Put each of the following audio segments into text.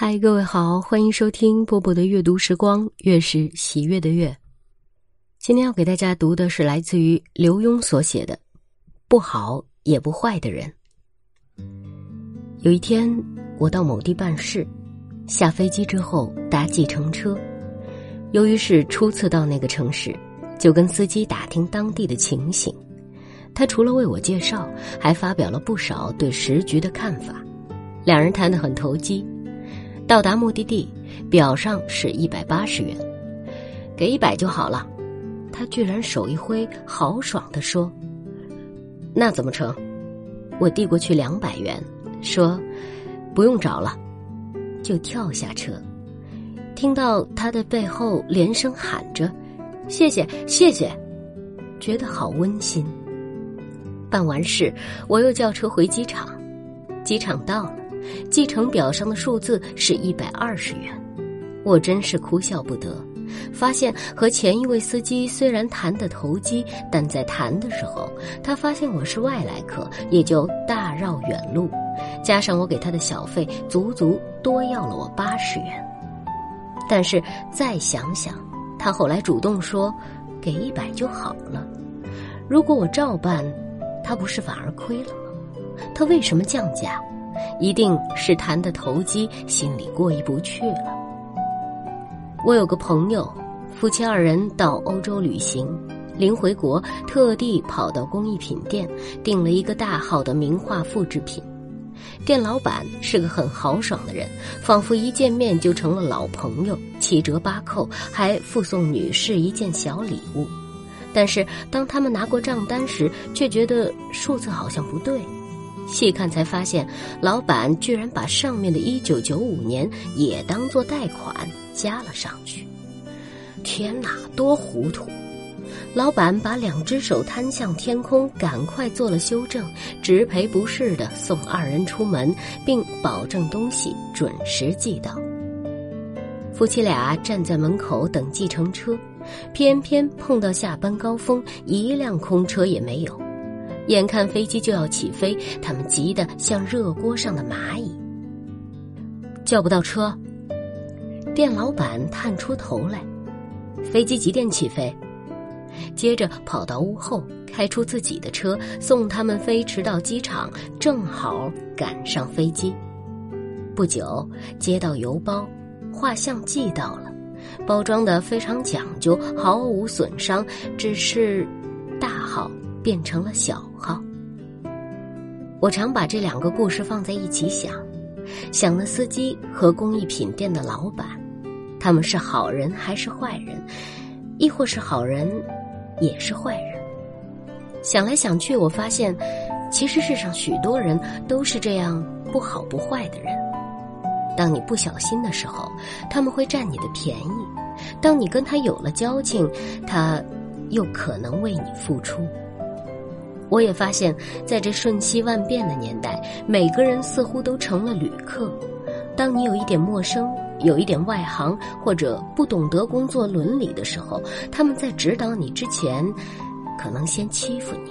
嗨，各位好，欢迎收听波波的阅读时光，月是喜悦的月。今天要给大家读的是来自于刘墉所写的《不好也不坏的人》。有一天，我到某地办事，下飞机之后搭计程车，由于是初次到那个城市，就跟司机打听当地的情形。他除了为我介绍，还发表了不少对时局的看法，两人谈得很投机。到达目的地，表上是一百八十元，给一百就好了。他居然手一挥，豪爽地说：“那怎么成？”我递过去两百元，说：“不用找了。”就跳下车，听到他的背后连声喊着：“谢谢，谢谢！”觉得好温馨。办完事，我又叫车回机场，机场到了。继承表上的数字是一百二十元，我真是哭笑不得。发现和前一位司机虽然谈得投机，但在谈的时候，他发现我是外来客，也就大绕远路。加上我给他的小费，足足多要了我八十元。但是再想想，他后来主动说给一百就好了。如果我照办，他不是反而亏了吗？他为什么降价？一定是谈的投机，心里过意不去了。我有个朋友，夫妻二人到欧洲旅行，临回国特地跑到工艺品店订了一个大号的名画复制品。店老板是个很豪爽的人，仿佛一见面就成了老朋友，七折八扣，还附送女士一件小礼物。但是当他们拿过账单时，却觉得数字好像不对。细看才发现，老板居然把上面的一九九五年也当做贷款加了上去。天哪，多糊涂！老板把两只手摊向天空，赶快做了修正，直赔不是的送二人出门，并保证东西准时寄到。夫妻俩站在门口等计程车，偏偏碰到下班高峰，一辆空车也没有。眼看飞机就要起飞，他们急得像热锅上的蚂蚁。叫不到车，店老板探出头来。飞机几点起飞？接着跑到屋后，开出自己的车送他们飞驰到机场，正好赶上飞机。不久接到邮包，画像寄到了，包装的非常讲究，毫无损伤，只是大号。变成了小。我常把这两个故事放在一起想，想那司机和工艺品店的老板，他们是好人还是坏人，亦或是好人，也是坏人？想来想去，我发现，其实世上许多人都是这样不好不坏的人。当你不小心的时候，他们会占你的便宜；当你跟他有了交情，他又可能为你付出。我也发现，在这瞬息万变的年代，每个人似乎都成了旅客。当你有一点陌生、有一点外行，或者不懂得工作伦理的时候，他们在指导你之前，可能先欺负你。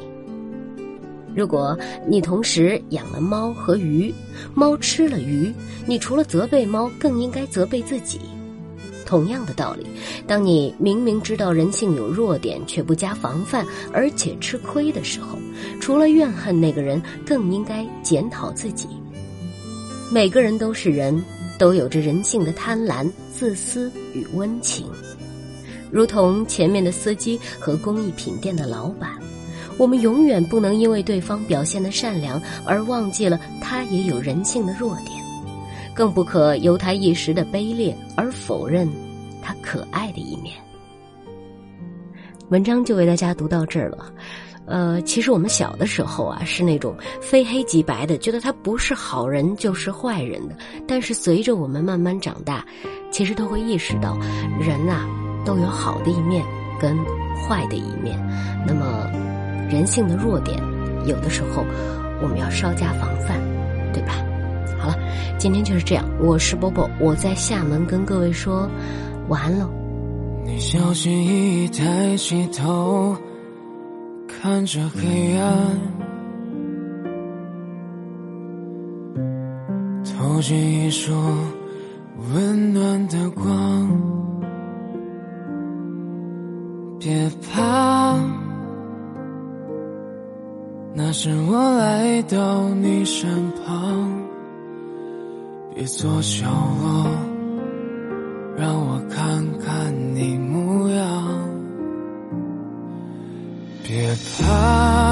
如果你同时养了猫和鱼，猫吃了鱼，你除了责备猫，更应该责备自己。同样的道理，当你明明知道人性有弱点却不加防范，而且吃亏的时候，除了怨恨那个人，更应该检讨自己。每个人都是人，都有着人性的贪婪、自私与温情，如同前面的司机和工艺品店的老板，我们永远不能因为对方表现的善良而忘记了他也有人性的弱点。更不可由他一时的卑劣而否认可爱的一面。文章就为大家读到这儿了。呃，其实我们小的时候啊，是那种非黑即白的，觉得他不是好人就是坏人的。但是随着我们慢慢长大，其实都会意识到，人啊都有好的一面跟坏的一面。那么，人性的弱点，有的时候我们要稍加防范，对吧？好了，今天就是这样。我是波波，我在厦门跟各位说晚安喽。你小心翼翼抬起头，看着黑暗，投进一束温暖的光，别怕，那是我来到你身旁，别做角落，让我看看你模样，别怕，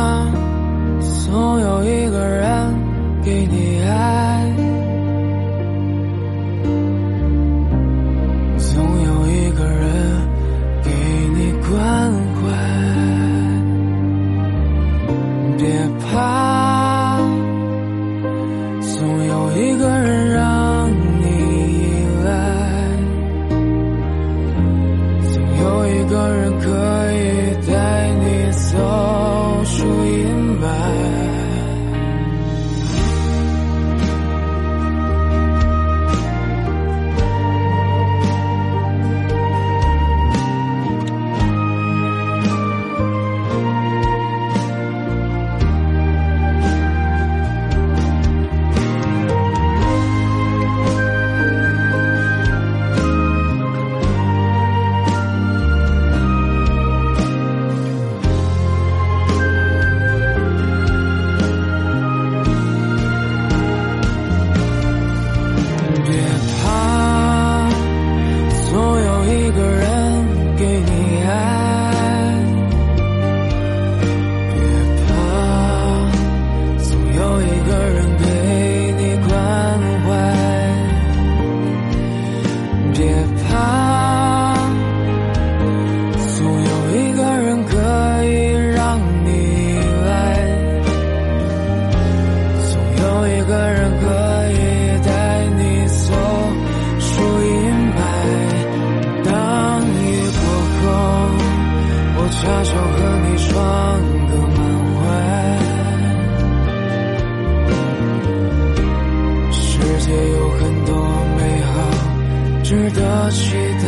期待，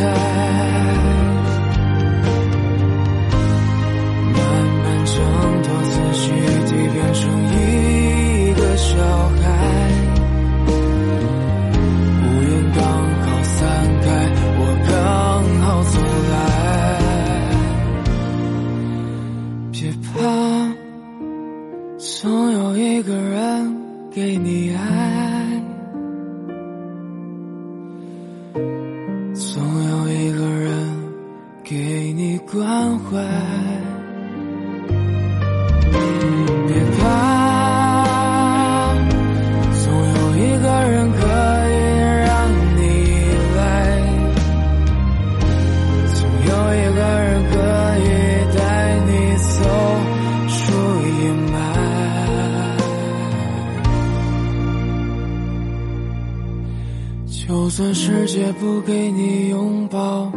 慢慢挣脱思绪，蜕变成一。你关怀别怕总有一个人可以让你依赖总有一个人可以带你走出阴霾就算世界不给你拥抱